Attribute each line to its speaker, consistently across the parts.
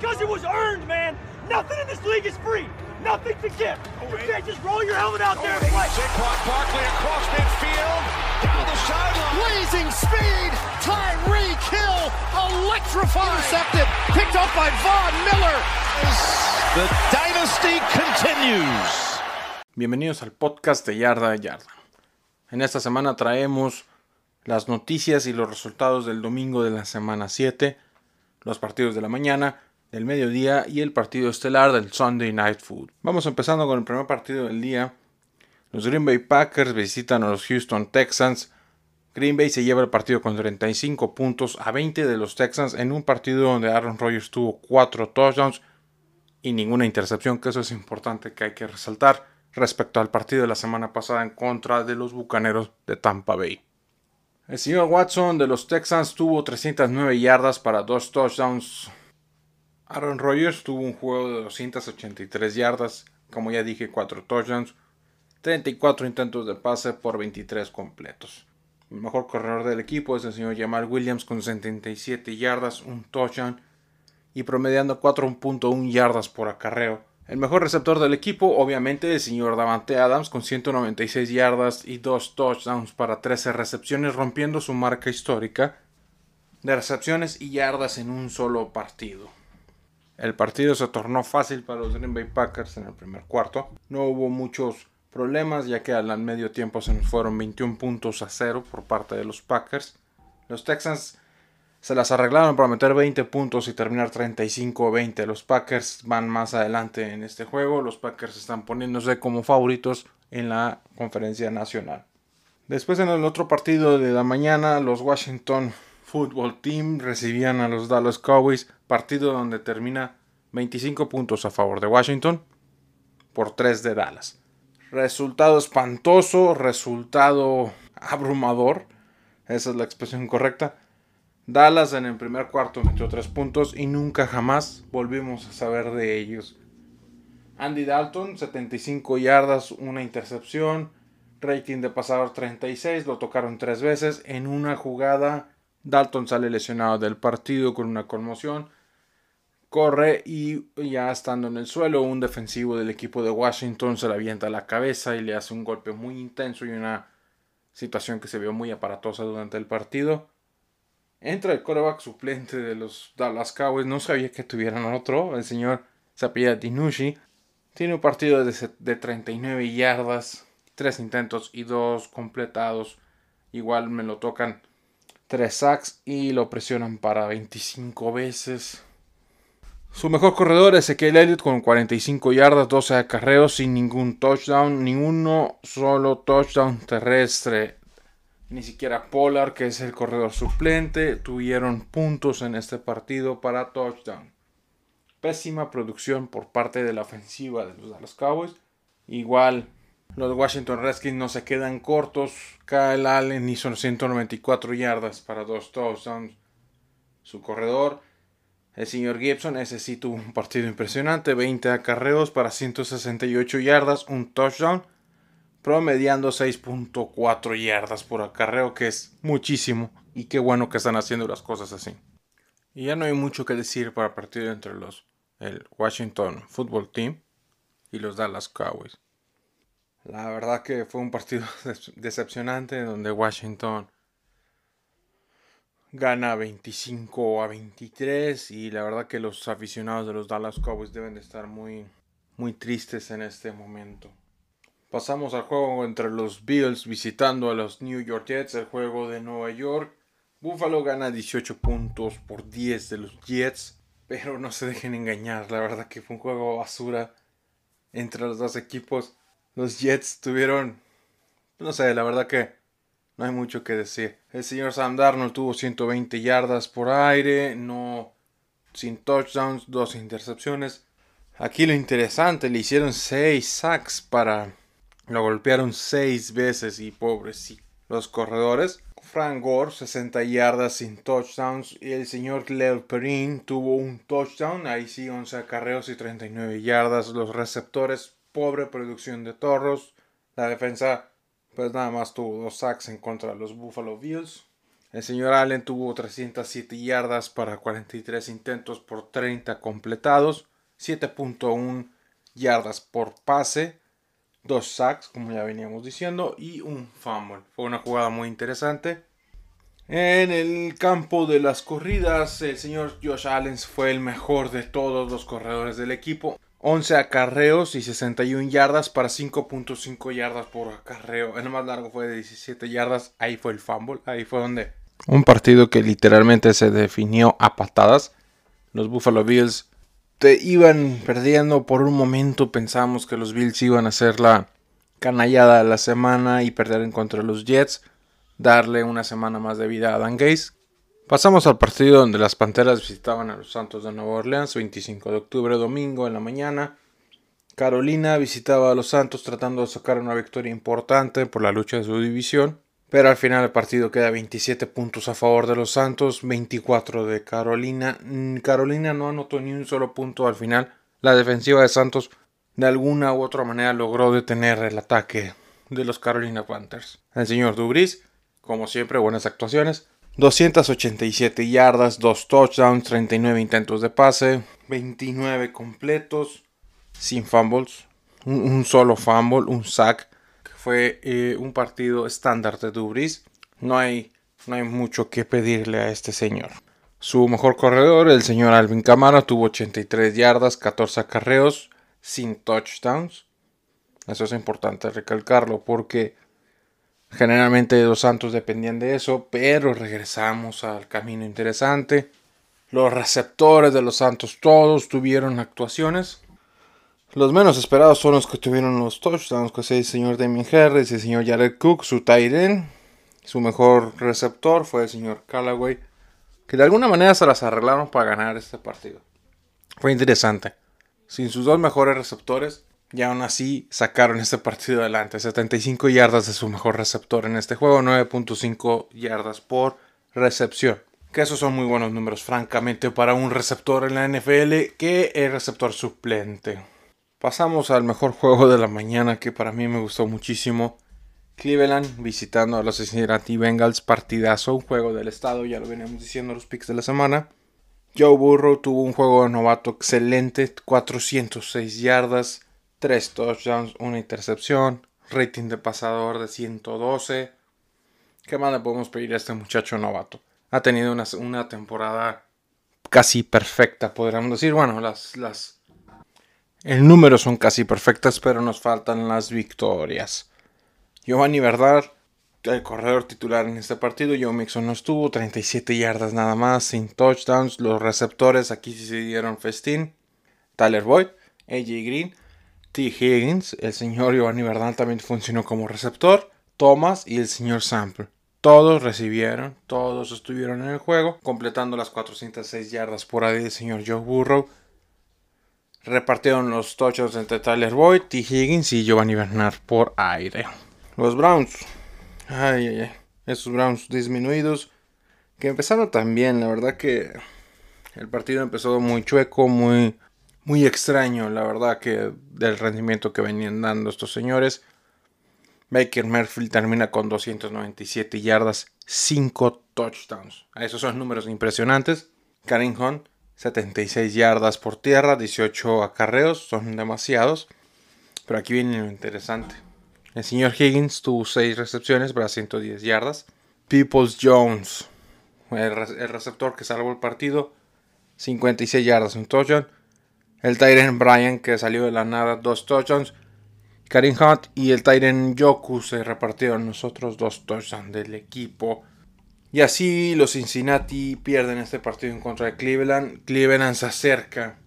Speaker 1: because it was earned, man. Nothing in this league is free. Nothing to give. You can't just roll your helmet out there and play.
Speaker 2: Saquon Barkley across midfield, down the sideline.
Speaker 3: Blazing speed, Tyreek Hill, electrifying. Intercepted, picked up by Von Miller.
Speaker 2: The dynasty continues.
Speaker 4: Bienvenidos al podcast de Yarda a Yarda. En esta semana traemos las noticias y los resultados del domingo de la semana 7, los partidos de la mañana, del mediodía y el partido estelar del Sunday Night Food. Vamos empezando con el primer partido del día. Los Green Bay Packers visitan a los Houston Texans. Green Bay se lleva el partido con 35 puntos a 20 de los Texans en un partido donde Aaron Rodgers tuvo 4 touchdowns y ninguna intercepción, que eso es importante que hay que resaltar respecto al partido de la semana pasada en contra de los Bucaneros de Tampa Bay. El señor Watson de los Texans tuvo 309 yardas para dos touchdowns. Aaron Rodgers tuvo un juego de 283 yardas, como ya dije, 4 touchdowns, 34 intentos de pase por 23 completos. El mejor corredor del equipo es el señor Jamal Williams con 77 yardas, un touchdown y promediando 4.1 yardas por acarreo. El mejor receptor del equipo, obviamente, el señor Davante Adams con 196 yardas y 2 touchdowns para 13 recepciones, rompiendo su marca histórica de recepciones y yardas en un solo partido. El partido se tornó fácil para los Green Bay Packers en el primer cuarto. No hubo muchos problemas ya que al medio tiempo se nos fueron 21 puntos a 0 por parte de los Packers. Los Texans se las arreglaron para meter 20 puntos y terminar 35-20. Los Packers van más adelante en este juego. Los Packers están poniéndose como favoritos en la conferencia nacional. Después en el otro partido de la mañana, los Washington Football Team recibían a los Dallas Cowboys. Partido donde termina 25 puntos a favor de Washington por 3 de Dallas. Resultado espantoso, resultado abrumador. Esa es la expresión correcta. Dallas en el primer cuarto metió 3 puntos y nunca jamás volvimos a saber de ellos. Andy Dalton, 75 yardas, una intercepción, rating de pasador 36, lo tocaron 3 veces. En una jugada, Dalton sale lesionado del partido con una conmoción. Corre y ya estando en el suelo, un defensivo del equipo de Washington se le avienta la cabeza y le hace un golpe muy intenso y una situación que se vio muy aparatosa durante el partido. Entra el coreback suplente de los Dallas Cowboys. No sabía que tuvieran otro. El señor Sapia Dinushi. Tiene un partido de, de 39 yardas. 3 intentos y 2 completados. Igual me lo tocan 3 sacks y lo presionan para 25 veces. Su mejor corredor es Ezekiel Elliott con 45 yardas, 12 acarreos sin ningún touchdown, ninguno solo touchdown terrestre. Ni siquiera Pollard, que es el corredor suplente, tuvieron puntos en este partido para touchdown. Pésima producción por parte de la ofensiva de los Dallas Cowboys. Igual los Washington Redskins no se quedan cortos. Kyle Allen hizo 194 yardas para dos touchdowns. Su corredor, el señor Gibson, ese sí tuvo un partido impresionante. 20 acarreos para 168 yardas, un touchdown promediando 6.4 yardas por acarreo, que es muchísimo. Y qué bueno que están haciendo las cosas así. Y ya no hay mucho que decir para el partido entre los el Washington Football Team y los Dallas Cowboys. La verdad que fue un partido decepcionante donde Washington gana 25 a 23 y la verdad que los aficionados de los Dallas Cowboys deben de estar muy muy tristes en este momento. Pasamos al juego entre los Bills visitando a los New York Jets, el juego de Nueva York. Buffalo gana 18 puntos por 10 de los Jets, pero no se dejen engañar, la verdad que fue un juego basura entre los dos equipos. Los Jets tuvieron, no sé, la verdad que no hay mucho que decir. El señor Sam Darnold tuvo 120 yardas por aire, no sin touchdowns, dos intercepciones. Aquí lo interesante, le hicieron 6 sacks para lo golpearon seis veces y pobres los corredores. Frank Gore, 60 yardas sin touchdowns. Y el señor Leo Perrin tuvo un touchdown. Ahí sí, 11 acarreos y 39 yardas. Los receptores, pobre producción de toros. La defensa, pues nada más tuvo dos sacks en contra de los Buffalo Bills. El señor Allen tuvo 307 yardas para 43 intentos por 30 completados, 7.1 yardas por pase, dos sacks, como ya veníamos diciendo, y un fumble. Fue una jugada muy interesante. En el campo de las corridas, el señor Josh Allen fue el mejor de todos los corredores del equipo. 11 acarreos y 61 yardas para 5.5 yardas por acarreo. El más largo fue de 17 yardas. Ahí fue el fumble. Ahí fue donde. Un partido que literalmente se definió a patadas. Los Buffalo Bills te iban perdiendo por un momento. Pensamos que los Bills iban a hacer la canallada de la semana y perder en contra de los Jets. Darle una semana más de vida a Dan Gaze. Pasamos al partido donde las Panteras visitaban a los Santos de Nueva Orleans, 25 de octubre, domingo en la mañana. Carolina visitaba a los Santos tratando de sacar una victoria importante por la lucha de su división. Pero al final el partido queda 27 puntos a favor de los Santos, 24 de Carolina. Mm, Carolina no anotó ni un solo punto al final. La defensiva de Santos de alguna u otra manera logró detener el ataque de los Carolina Panthers. El señor Dubris, como siempre, buenas actuaciones. 287 yardas, 2 touchdowns, 39 intentos de pase, 29 completos, sin fumbles, un, solo fumble, un sack. Fue eh, un partido estándar de Dubris. No hay, no hay mucho que pedirle a este señor. Su mejor corredor, el señor Alvin Camara, tuvo 83 yardas, 14 acarreos, sin touchdowns. Eso es importante recalcarlo porque Generalmente los Santos dependían de eso, pero regresamos al camino interesante. Los receptores de los Santos todos tuvieron actuaciones. Los menos esperados son los que tuvieron los touchdowns, que es el señor Damien Harris el señor Jared Cook, su tight Su mejor receptor fue el señor Callaway, que de alguna manera se las arreglaron para ganar este partido. Fue interesante. Sin sus dos mejores receptores, y aún así sacaron este partido adelante. 75 yardas de su mejor receptor en este juego, 9.5 yardas por recepción. Que esos son muy buenos números, francamente, para un receptor en la NFL que es receptor suplente. Pasamos al mejor juego de la mañana que para mí me gustó muchísimo. Cleveland visitando a los Cincinnati Bengals, partidazo, un juego del estado, ya lo veníamos diciendo los picks de la semana. Joe Burrow tuvo un juego de novato excelente, 406 yardas, 3 touchdowns, una intercepción, rating de pasador de 112. ¿Qué más le podemos pedir a este muchacho novato? Ha tenido una, temporada casi perfecta, podríamos decir. Bueno, las, las... El número son casi perfectas, pero nos faltan las victorias. Giovanni Verdad, el corredor titular en este partido. Joe Mixon no estuvo, 37 yardas nada más, sin touchdowns. Los receptores aquí sí se dieron festín. Tyler Boyd, AJ Green, T. Higgins, el señor Giovanni Bernal también funcionó como receptor, Thomas y el señor Sample. Todos recibieron, todos estuvieron en el juego, completando las 406 yardas por ahí del señor Joe Burrow. Repartieron los touchdowns entre Tyler Boyd, T. Higgins y Giovanni Bernard por aire. Los Browns. Ay, ay, ay. Esos Browns disminuidos. Que empezaron también. La verdad que el partido empezó muy chueco, muy muy extraño, la verdad, que del rendimiento que venían dando estos señores. Baker Merfield termina con 297 yardas, 5 touchdowns. Esos son números impresionantes. Karim Hunt, 76 yardas por tierra, 18 acarreos, son demasiados. Pero aquí viene lo interesante. El señor Higgins tuvo 6 recepciones para 110 yardas. Peoples Jones, el, receptor que salvó el partido, 56 yardas, un touchdown. El Tyren Bryan que salió de la nada, dos touchdowns. Karim Hunt y el Tyren Yoku se repartieron nosotros dos touchdowns del equipo. Y así los Cincinnati pierden este partido en contra de Cleveland. Cleveland se acerca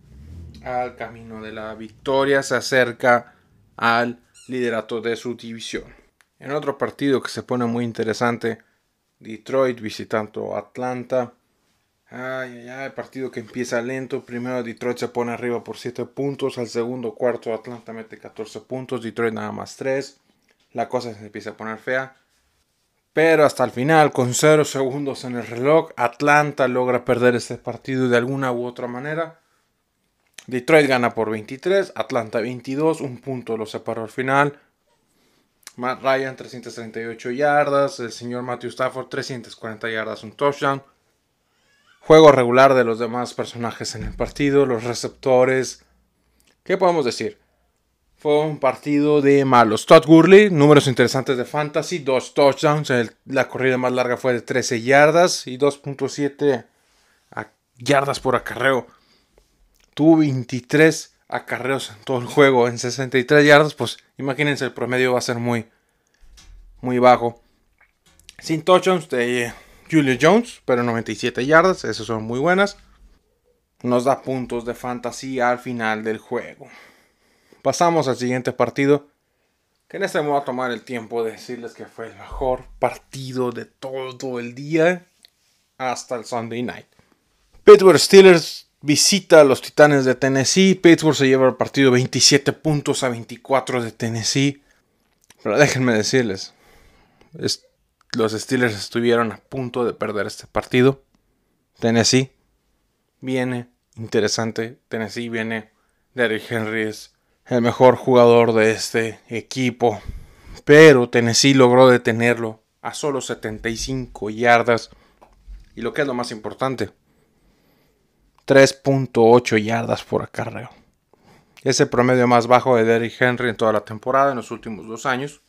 Speaker 4: al camino de la victoria, se acerca al liderato de su división. En otro partido que se pone muy interesante, Detroit visitando Atlanta. Ay, ay, ay, partido que empieza lento. Primero Detroit se pone arriba por 7 puntos. Al segundo cuarto Atlanta mete 14 puntos. Detroit nada más 3. La cosa se empieza a poner fea. Pero hasta el final, con 0 segundos en el reloj, Atlanta logra perder este partido de alguna u otra manera. Detroit gana por 23, Atlanta 22, un punto lo separó al final. Matt Ryan 338 yardas, el señor Matthew Stafford 340 yardas, un touchdown. Juego regular de los demás personajes en el partido, los receptores. ¿Qué podemos decir? Fue un partido de malos. Todd Gurley, números interesantes de fantasy, dos touchdowns. la corrida más larga fue de 13 yardas y 2.7 yardas por acarreo. Tuvo 23 acarreos en todo el juego en 63 yardas. Pues imagínense, el promedio va a ser muy, muy bajo. Sin touchdowns de Julio Jones, pero 97 yardas. Esas son muy buenas. Nos da puntos de fantasy al final del juego. Pasamos al siguiente partido. Que en este me a tomar el tiempo de decirles que fue el mejor partido de todo el día. Hasta el Sunday night. Pittsburgh Steelers visita a los Titanes de Tennessee. Pittsburgh se lleva el partido 27 puntos a 24 de Tennessee. Pero déjenme decirles, los Steelers estuvieron a punto de perder este partido. Tennessee viene interesante. Tennessee viene. Derrick Henry es el mejor jugador de este equipo. Pero Tennessee logró detenerlo a solo 75 yardas. Y lo que es lo más importante, 3.8 yardas por acarreo. Es el promedio más bajo de Derrick Henry en toda la temporada en los últimos dos años.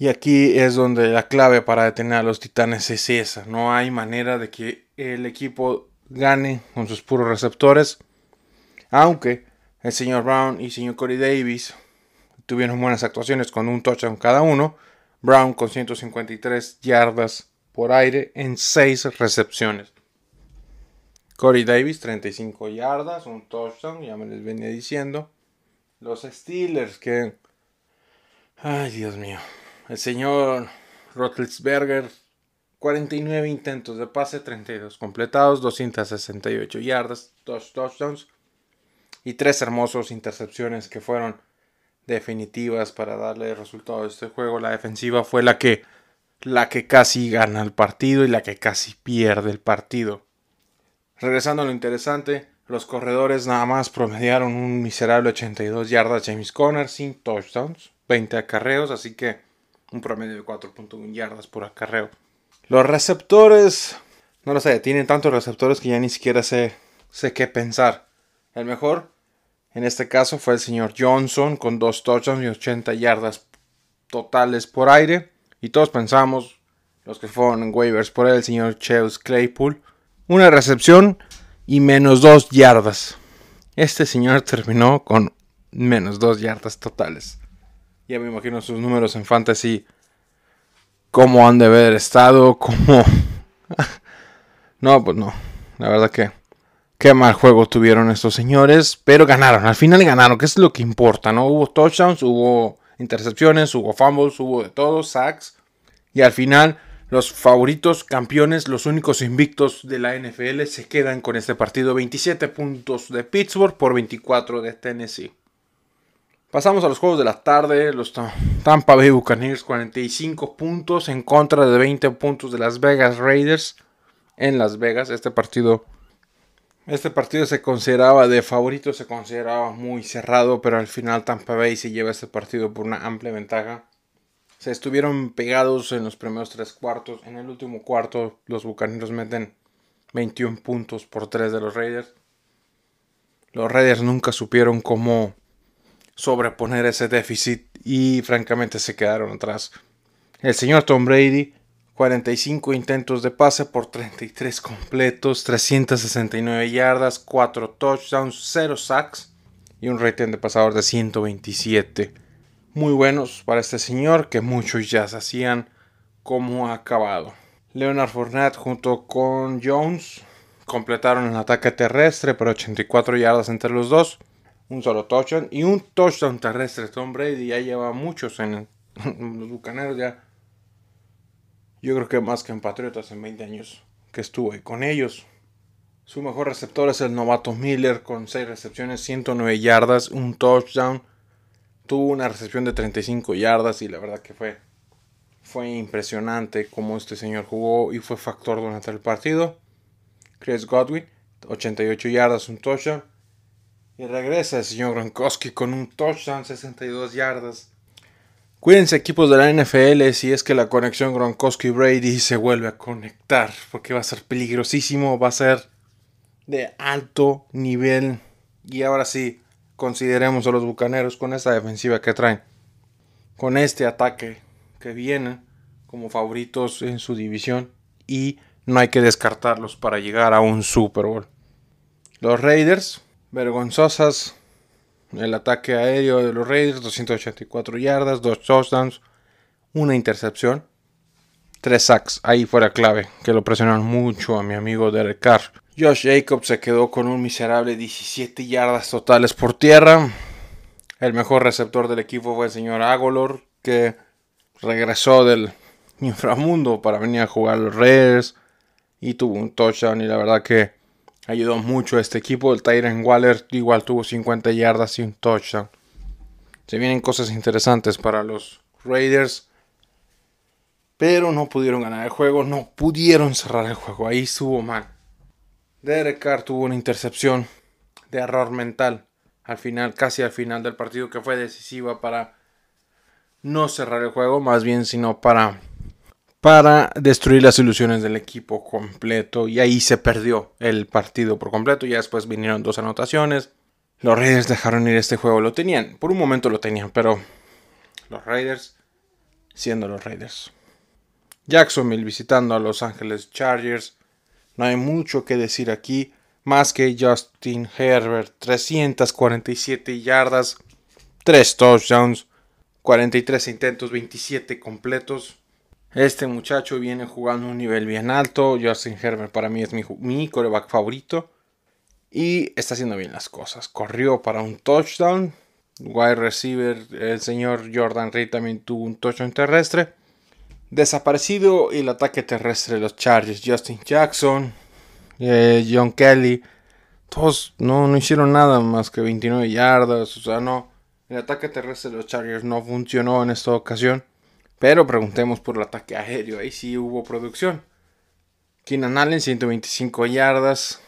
Speaker 4: Y aquí es donde la clave para detener a los Titanes es esa. No hay manera de que el equipo gane con sus puros receptores. Aunque el señor Brown y el señor Corey Davis tuvieron buenas actuaciones con un touchdown cada uno. Brown con 153 yardas por aire en 6 recepciones. Corey Davis 35 yardas, un touchdown, ya me les venía diciendo. Los Steelers que... Ay, Dios mío. El señor Roethlisberger 49 intentos de pase, 32 completados, 268 yardas, 2 touchdowns y tres hermosos intercepciones que fueron definitivas para darle el resultado de este juego. La defensiva fue la que, la que casi gana el partido y la que casi pierde el partido. Regresando a lo interesante, los corredores nada más promediaron un miserable 82 yardas James Conner sin touchdowns, 20 acarreos, así que un promedio de 4.1 yardas por acarreo. Los receptores, no lo sé, tienen tantos receptores que ya ni siquiera sé, sé qué pensar. El mejor en este caso fue el señor Johnson con dos touchdowns y 80 yardas totales por aire. Y todos pensamos, los que fueron en waivers por él, el señor Cheus Claypool, una recepción y menos dos yardas. Este señor terminó con menos dos yardas totales. Ya me imagino sus números en fantasy. Cómo han de haber estado, cómo... no, pues no. La verdad que Qué mal juego tuvieron estos señores, pero ganaron. Al final ganaron, que es lo que importa, ¿no? Hubo touchdowns, hubo intercepciones, hubo fumbles, hubo de todo, sacks. Y al final, los favoritos, campeones, los únicos invictos de la NFL se quedan con este partido. 27 puntos de Pittsburgh por 24 de Tennessee. Pasamos a los juegos de la tarde. Los Tampa Bay Buccaneers 45 puntos en contra de 20 puntos de Las Vegas Raiders en Las Vegas. Este partido este partido se consideraba de favorito, se consideraba muy cerrado, pero al final Tampa Bay se lleva este partido por una amplia ventaja. Se estuvieron pegados en los primeros tres cuartos. En el último cuarto, los bucaneros meten 21 puntos por 3 de los Raiders. Los Raiders nunca supieron cómo sobreponer ese déficit y francamente se quedaron atrás. El señor Tom Brady 45 intentos de pase por 33 completos, 369 yardas, 4 touchdowns, 0 sacks y un rating de pasador de 127. Muy buenos para este señor que muchos ya se hacían como acabado. Leonard Fournette junto con Jones completaron el ataque terrestre por 84 yardas entre los dos, un solo touchdown y un touchdown terrestre. Tom Brady ya lleva muchos en los bucaneros ya yo creo que más que en Patriotas en 20 años que estuvo ahí con ellos. Su mejor receptor es el novato Miller con 6 recepciones, 109 yardas, un touchdown. Tuvo una recepción de 35 yardas y la verdad que fue, fue impresionante cómo este señor jugó y fue factor durante el partido. Chris Godwin, 88 yardas, un touchdown. Y regresa el señor Gronkowski con un touchdown, 62 yardas. Cuídense equipos de la NFL si es que la conexión Gronkowski-Brady se vuelve a conectar, porque va a ser peligrosísimo, va a ser de alto nivel. Y ahora sí, consideremos a los Bucaneros con esta defensiva que traen, con este ataque que viene como favoritos en su división y no hay que descartarlos para llegar a un Super Bowl. Los Raiders, vergonzosas el ataque aéreo de los Raiders, 284 yardas, 2 touchdowns, una intercepción, 3 sacks. Ahí fue la clave, que lo presionaron mucho a mi amigo Derek Carr. Josh Jacobs se quedó con un miserable 17 yardas totales por tierra. El mejor receptor del equipo fue el señor Agolor, que regresó del inframundo para venir a jugar los Raiders y tuvo un touchdown y la verdad que ayudó mucho este equipo. El Tyron Waller igual tuvo 50 yardas y un touchdown. Se vienen cosas interesantes para los Raiders. Pero no pudieron ganar el juego, no pudieron cerrar el juego. Ahí estuvo mal. Derek Carr tuvo una intercepción de error mental al final, casi al final del partido, que fue decisiva para no cerrar el juego, más bien, sino para para destruir las ilusiones del equipo completo y ahí se perdió el partido por completo. Ya después vinieron dos anotaciones. Los Raiders dejaron ir este juego. Lo tenían, por un momento lo tenían, pero los Raiders siendo los Raiders. Jacksonville visitando a Los Ángeles Chargers. No hay mucho que decir aquí, más que Justin Herbert, 347 yardas, 3 touchdowns, 43 intentos, 27 completos. Este muchacho viene jugando un nivel bien alto. Justin Herbert para mí es mi, mi coreback favorito. Y está haciendo bien las cosas. Corrió para un touchdown. Wide receiver, el señor Jordan Reed también tuvo un touchdown terrestre. Desaparecido el ataque terrestre de los Chargers. Justin Jackson, eh, John Kelly. Todos no, no hicieron nada más que 29 yardas. O sea, no. El ataque terrestre de los Chargers no funcionó en esta ocasión. Pero preguntemos por el ataque aéreo. Ahí sí hubo producción. Keenan Allen, 125 yardas.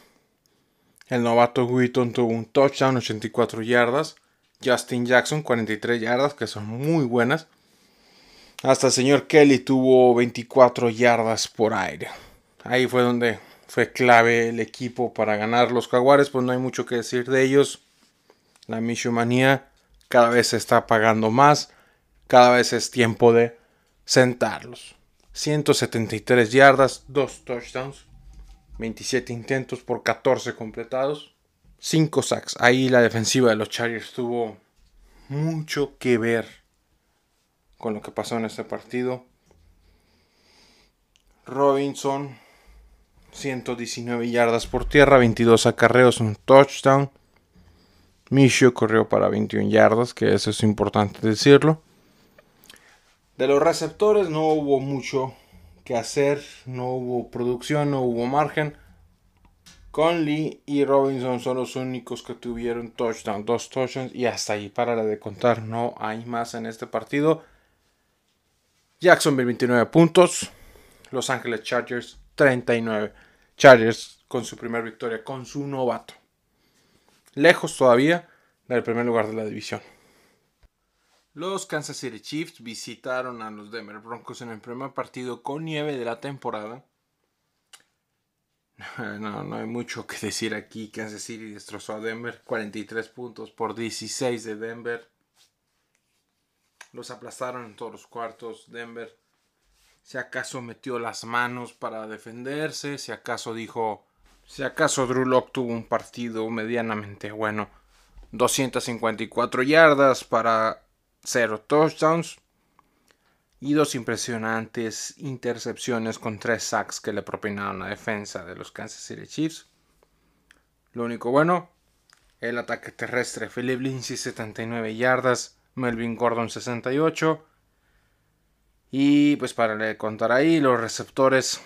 Speaker 4: El novato Wheaton tuvo un touchdown, 84 yardas. Justin Jackson, 43 yardas, que son muy buenas. Hasta el señor Kelly tuvo 24 yardas por aire. Ahí fue donde fue clave el equipo para ganar los Jaguares. Pues no hay mucho que decir de ellos. La Mishumanía cada vez se está pagando más. Cada vez es tiempo de sentarlos. 173 yardas, 2 touchdowns, 27 intentos por 14 completados, 5 sacks. Ahí la defensiva de los Chargers tuvo mucho que ver con lo que pasó en este partido. Robinson, 119 yardas por tierra, 22 acarreos, un touchdown. Micho corrió para 21 yardas, que eso es importante decirlo. De los receptores no hubo mucho que hacer, no hubo producción, no hubo margen. Conley y Robinson son los únicos que tuvieron touchdown, dos touchdowns y hasta ahí para de contar, no hay más en este partido. Jacksonville 29 puntos, Los Ángeles Chargers 39. Chargers con su primera victoria con su novato. Lejos todavía del primer lugar de la división. Los Kansas City Chiefs visitaron a los Denver Broncos en el primer partido con nieve de la temporada. No, no hay mucho que decir aquí. Kansas City destrozó a Denver. 43 puntos por 16 de Denver. Los aplastaron en todos los cuartos. Denver, si acaso metió las manos para defenderse. Si acaso dijo. Si acaso Drew Locke tuvo un partido medianamente bueno. 254 yardas para 0 touchdowns y dos impresionantes intercepciones con tres sacks que le propinaron la defensa de los Kansas City Chiefs. Lo único bueno, el ataque terrestre, Philip Lindsay 79 yardas, Melvin Gordon 68. Y pues para contar ahí, los receptores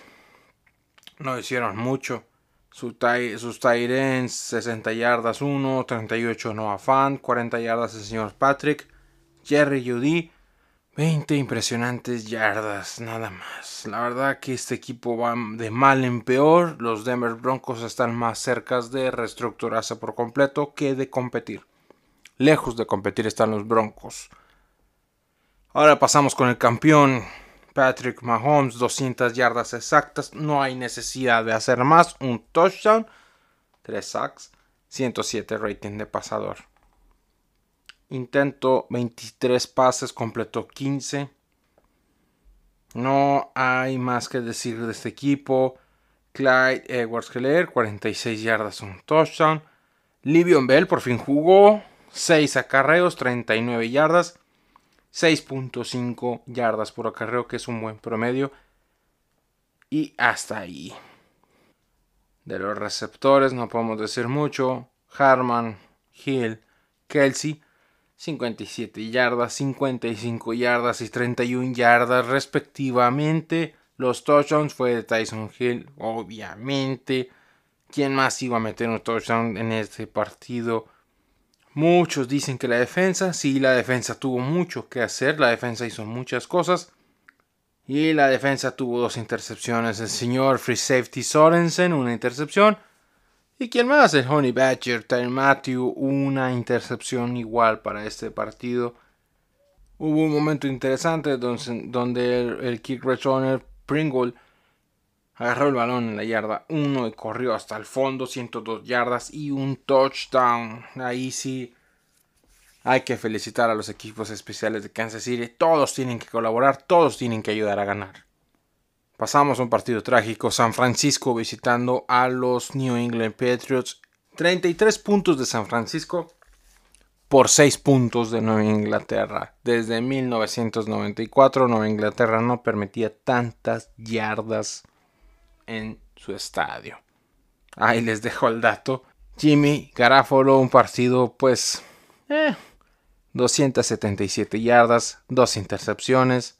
Speaker 4: no hicieron mucho. Sus, sus tight 60 yardas 1, 38 Noah Fan, 40 yardas el señor Patrick. Jerry Judy, 20 impresionantes yardas, nada más. La verdad que este equipo va de mal en peor. Los Denver Broncos están más cerca de reestructurarse por completo que de competir. Lejos de competir están los Broncos. Ahora pasamos con el campeón Patrick Mahomes, 200 yardas exactas. No hay necesidad de hacer más. Un touchdown, 3 sacks, 107 rating de pasador. Intento 23 pases, completó 15. No hay más que decir de este equipo. Clyde Edwards Keller, 46 yardas, un touchdown. Livion Bell por fin jugó. 6 acarreos, 39 yardas. 6.5 yardas por acarreo, que es un buen promedio. Y hasta ahí. De los receptores no podemos decir mucho. Harman, Hill, Kelsey. 57 yardas, 55 yardas y 31 yardas respectivamente. Los touchdowns fue de Tyson Hill, obviamente. ¿Quién más iba a meter un touchdown en este partido? Muchos dicen que la defensa, sí, la defensa tuvo mucho que hacer, la defensa hizo muchas cosas. Y la defensa tuvo dos intercepciones. El señor Free Safety Sorensen, una intercepción. ¿Y quién más? El Honey Badger, Tyler Matthew, una intercepción igual para este partido. Hubo un momento interesante donde, el, kick returner Pringle agarró el balón en la yarda 1 y corrió hasta el fondo, 102 yardas y un touchdown. Ahí sí hay que felicitar a los equipos especiales de Kansas City. Todos tienen que colaborar, todos tienen que ayudar a ganar. Pasamos a un partido trágico. San Francisco visitando a los New England Patriots. 33 puntos de San Francisco por 6 puntos de Nueva Inglaterra. Desde 1994 Nueva Inglaterra no permitía tantas yardas en su estadio. Ahí les dejo el dato. Jimmy Garafolo, un partido pues... 277 eh, yardas, 2 intercepciones,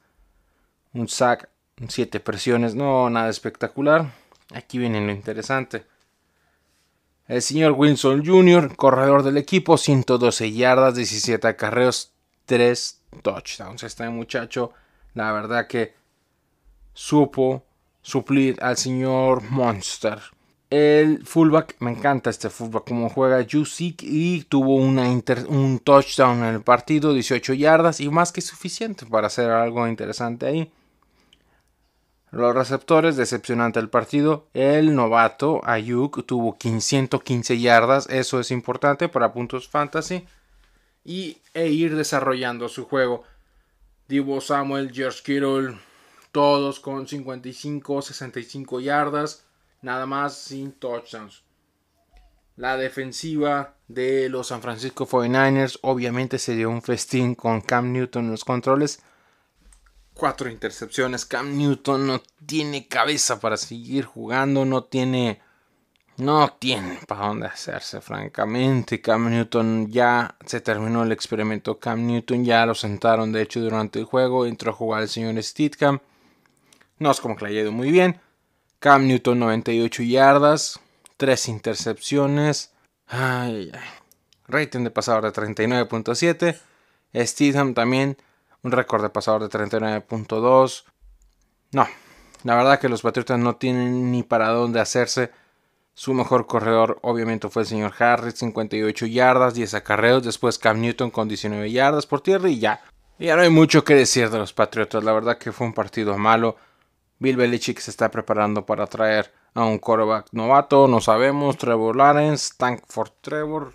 Speaker 4: un sack 7 presiones, no nada espectacular. Aquí viene lo interesante. El señor Wilson Jr., corredor del equipo, 112 yardas, 17 acarreos, 3 touchdowns. Este muchacho, la verdad que supo suplir al señor Monster. El fullback, me encanta este fullback, como juega Jusic y tuvo una un touchdown en el partido, 18 yardas y más que suficiente para hacer algo interesante ahí. Los receptores, decepcionante el partido. El novato Ayuk tuvo 115 yardas, eso es importante para puntos fantasy. Y e ir desarrollando su juego. Divo Samuel, George Kittle, todos con 55, 65 yardas, nada más sin touchdowns. La defensiva de los San Francisco 49ers obviamente se dio un festín con Cam Newton en los controles cuatro intercepciones. Cam Newton no tiene cabeza para seguir jugando, no tiene. No tiene para dónde hacerse, francamente. Cam Newton ya se terminó el experimento. Cam Newton ya lo sentaron, de hecho, durante el juego. Entró a jugar el señor Stidham. No es como que le haya ido muy bien. Cam Newton 98 yardas, 3 intercepciones. Ay, ay. Rating de pasador de 39.7. Stidham también un récord de pasador de 39.2. No, la verdad que los Patriotas no tienen ni para dónde hacerse. Su mejor corredor obviamente fue el señor Harris, 58 yardas, 10 acarreos. Después Cam Newton con 19 yardas por tierra y ya. Ya no hay mucho que decir de los Patriotas. La verdad que fue un partido malo. Bill Belichick se está preparando para traer a un quarterback novato. No sabemos. Trevor Lawrence, Tank for Trevor.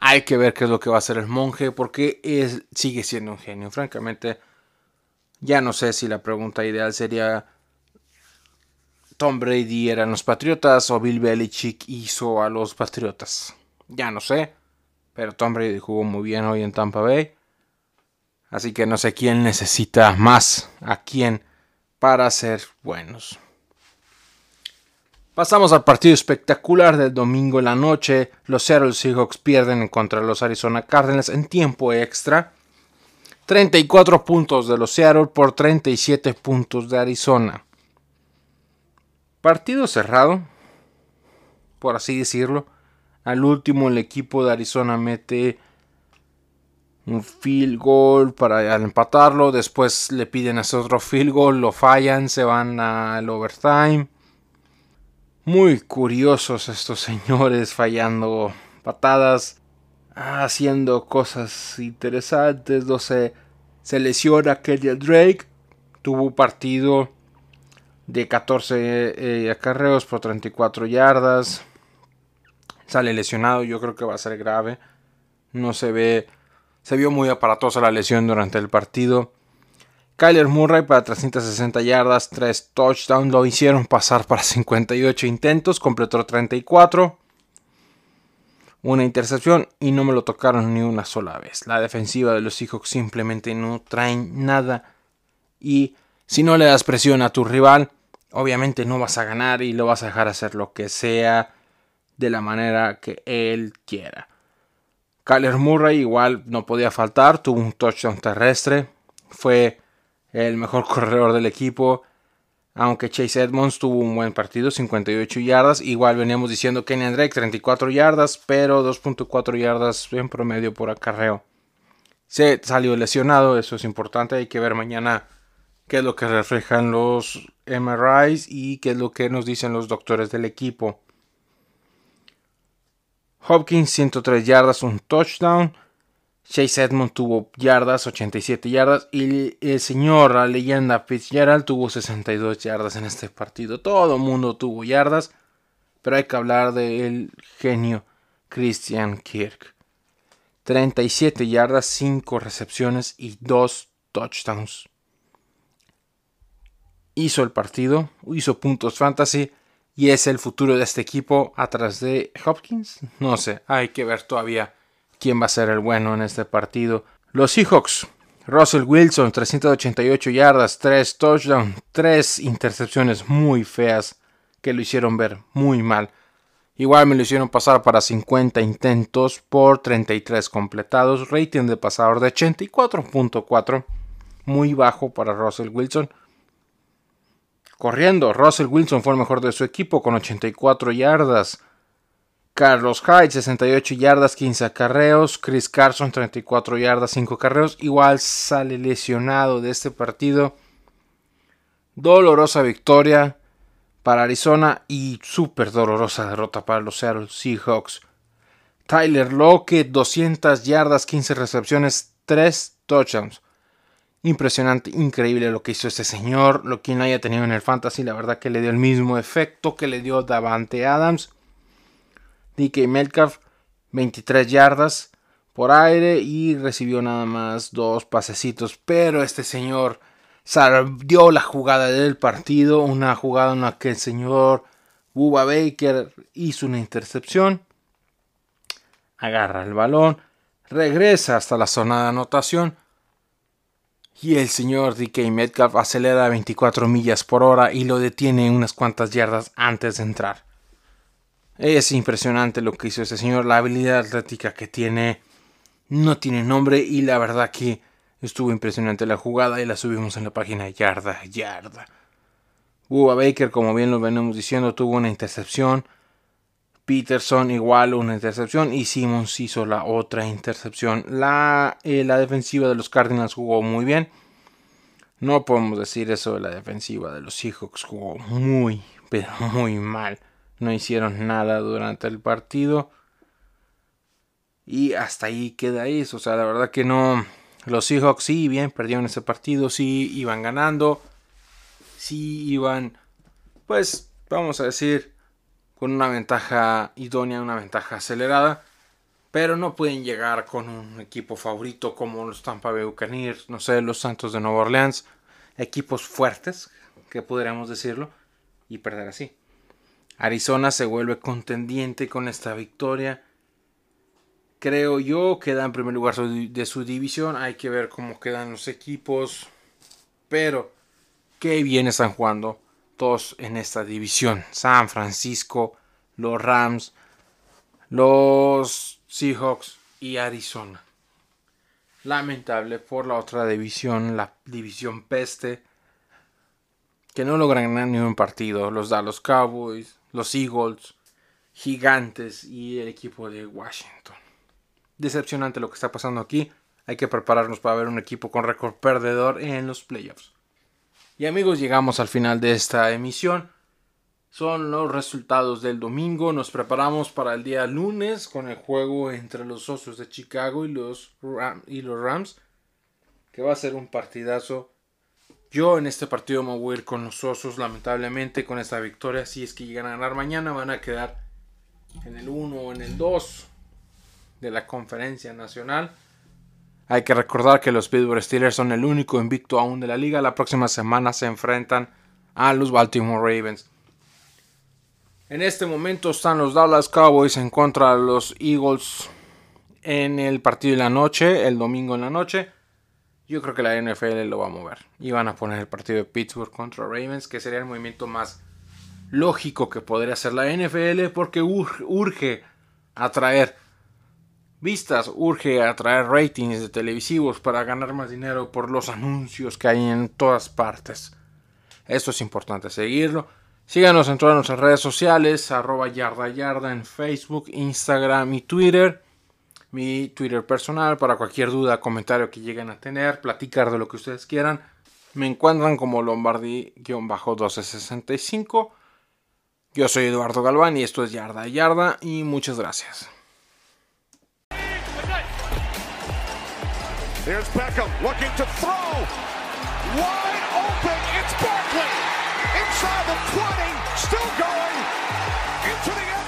Speaker 4: Hay que ver qué es lo que va a hacer el monje porque es, sigue siendo un genio. Francamente, ya no sé si la pregunta ideal sería Tom Brady eran los Patriotas o Bill Belichick hizo a los Patriotas. Ya no sé, pero Tom Brady jugó muy bien hoy en Tampa Bay. Así que no sé quién necesita más a quién para ser buenos. Pasamos al partido espectacular del domingo en la noche. Los Seattle Seahawks pierden contra los Arizona Cardinals en tiempo extra. 34 puntos de los Seattle por 37 puntos de Arizona. Partido cerrado, por así decirlo. Al último el equipo de Arizona mete un field goal para empatarlo. Después le piden hacer otro field goal, lo fallan, se van al overtime muy curiosos estos señores fallando patadas, haciendo cosas interesantes, no sé. Se lesiona Kenyon Drake. Tuvo un partido de 14 eh, acarreos por 34 yardas. Sale lesionado, yo creo que va a ser grave. No se ve, se vio muy aparatosa la lesión durante el partido. Kyler Murray para 360 yardas, 3 touchdowns, lo hicieron pasar para 58 intentos, completó 34. Una intercepción y no me lo tocaron ni una sola vez. La defensiva de los Seahawks simplemente no traen nada. Y si no le das presión a tu rival, obviamente no vas a ganar y lo vas a dejar hacer lo que sea de la manera que él quiera. Kyler Murray igual no podía faltar, tuvo un touchdown terrestre, fue el mejor corredor del equipo. Aunque Chase Edmonds tuvo un buen partido, 58 yardas. Igual veníamos diciendo Kenny Drake, 34 yardas, pero 2.4 yardas en promedio por acarreo. Se salió lesionado, eso es importante. Hay que ver mañana qué es lo que reflejan los MRIs y qué es lo que nos dicen los doctores del equipo. Hopkins 103 yardas, un touchdown. Chase Edmond tuvo yardas, 87 yardas. Y el señor, la leyenda Fitzgerald, tuvo 62 yardas en este partido. Todo mundo tuvo yardas. Pero hay que hablar del genio Christian Kirk. 37 yardas, 5 recepciones y 2 touchdowns hizo el partido, hizo puntos fantasy y es el futuro de este equipo atrás de Hopkins. No sé, hay que ver todavía quién va a ser el bueno en este partido. Los Seahawks, Russell Wilson, 388 yardas, 3 touchdowns, 3 intercepciones muy feas que lo hicieron ver muy mal. Igual me lo hicieron pasar para 50 intentos por 33 completados, rating de pasador de 84.4, muy bajo para Russell Wilson. Corriendo, Russell Wilson fue el mejor de su equipo con 84 yardas. Carlos Hyde, 68 yardas, 15 acarreos. Chris Carson, 34 yardas, 5 acarreos. Igual sale lesionado de este partido. Dolorosa victoria para Arizona y súper dolorosa derrota para los Seattle Seahawks. Tyler Lockett, 200 yardas, 15 recepciones, 3 touchdowns. Impresionante, increíble lo que hizo este señor. Lo que no haya tenido en el fantasy, la verdad que le dio el mismo efecto que le dio Davante Adams. DK Metcalf, 23 yardas por aire y recibió nada más dos pasecitos. Pero este señor dio la jugada del partido. Una jugada en la que el señor Bubba Baker hizo una intercepción. Agarra el balón. Regresa hasta la zona de anotación y el señor DK Metcalf acelera a 24 millas por hora y lo detiene unas cuantas yardas antes de entrar. Es impresionante lo que hizo ese señor, la habilidad atlética que tiene no tiene nombre y la verdad que estuvo impresionante la jugada y la subimos en la página yarda yarda. Bubba Baker, como bien lo venimos diciendo, tuvo una intercepción Peterson igual una intercepción y Simmons hizo la otra intercepción. La, eh, la defensiva de los Cardinals jugó muy bien. No podemos decir eso de la defensiva de los Seahawks. Jugó muy, pero muy mal. No hicieron nada durante el partido. Y hasta ahí queda eso. O sea, la verdad que no. Los Seahawks sí, bien, perdieron ese partido. Sí, iban ganando. Sí, iban. Pues, vamos a decir con una ventaja idónea, una ventaja acelerada, pero no pueden llegar con un equipo favorito como los Tampa Bay Buccaneers, no sé, los Santos de Nueva Orleans, equipos fuertes, que podríamos decirlo, y perder así. Arizona se vuelve contendiente con esta victoria. Creo yo queda en primer lugar de su división. Hay que ver cómo quedan los equipos. Pero qué bien están jugando en esta división. San Francisco, los Rams, los Seahawks y Arizona. Lamentable por la otra división, la división peste, que no logran ganar ni un partido. Los Dallas Cowboys, los Eagles, Gigantes y el equipo de Washington. Decepcionante lo que está pasando aquí. Hay que prepararnos para ver un equipo con récord perdedor en los playoffs. Y amigos, llegamos al final de esta emisión. Son los resultados del domingo. Nos preparamos para el día lunes con el juego entre los Osos de Chicago y los, y los Rams. que va a ser un partidazo. Yo en este partido me voy a ir con los osos, lamentablemente, con esta victoria. Si es que llegan a ganar mañana, van a quedar en el 1 o en el 2 de la conferencia nacional. Hay que recordar que los Pittsburgh Steelers son el único invicto aún de la liga. La próxima semana se enfrentan a los Baltimore Ravens. En este momento están los Dallas Cowboys en contra de los Eagles en el partido de la noche, el domingo en la noche. Yo creo que la NFL lo va a mover. Y van a poner el partido de Pittsburgh contra Ravens, que sería el movimiento más lógico que podría hacer la NFL, porque urge atraer vistas, urge atraer ratings de televisivos para ganar más dinero por los anuncios que hay en todas partes. Esto es importante seguirlo. Síganos en todas nuestras redes sociales, arroba yarda yarda en Facebook, Instagram y Twitter mi Twitter personal para cualquier duda, comentario que lleguen a tener, platicar de lo que ustedes quieran. Me encuentran como Lombardi-1265. Yo soy Eduardo Galván y esto es Yarda Yarda y muchas gracias.
Speaker 2: Here's Beckham looking to throw. Wide open. It's Barkley. Inside the 20. Still going. Into the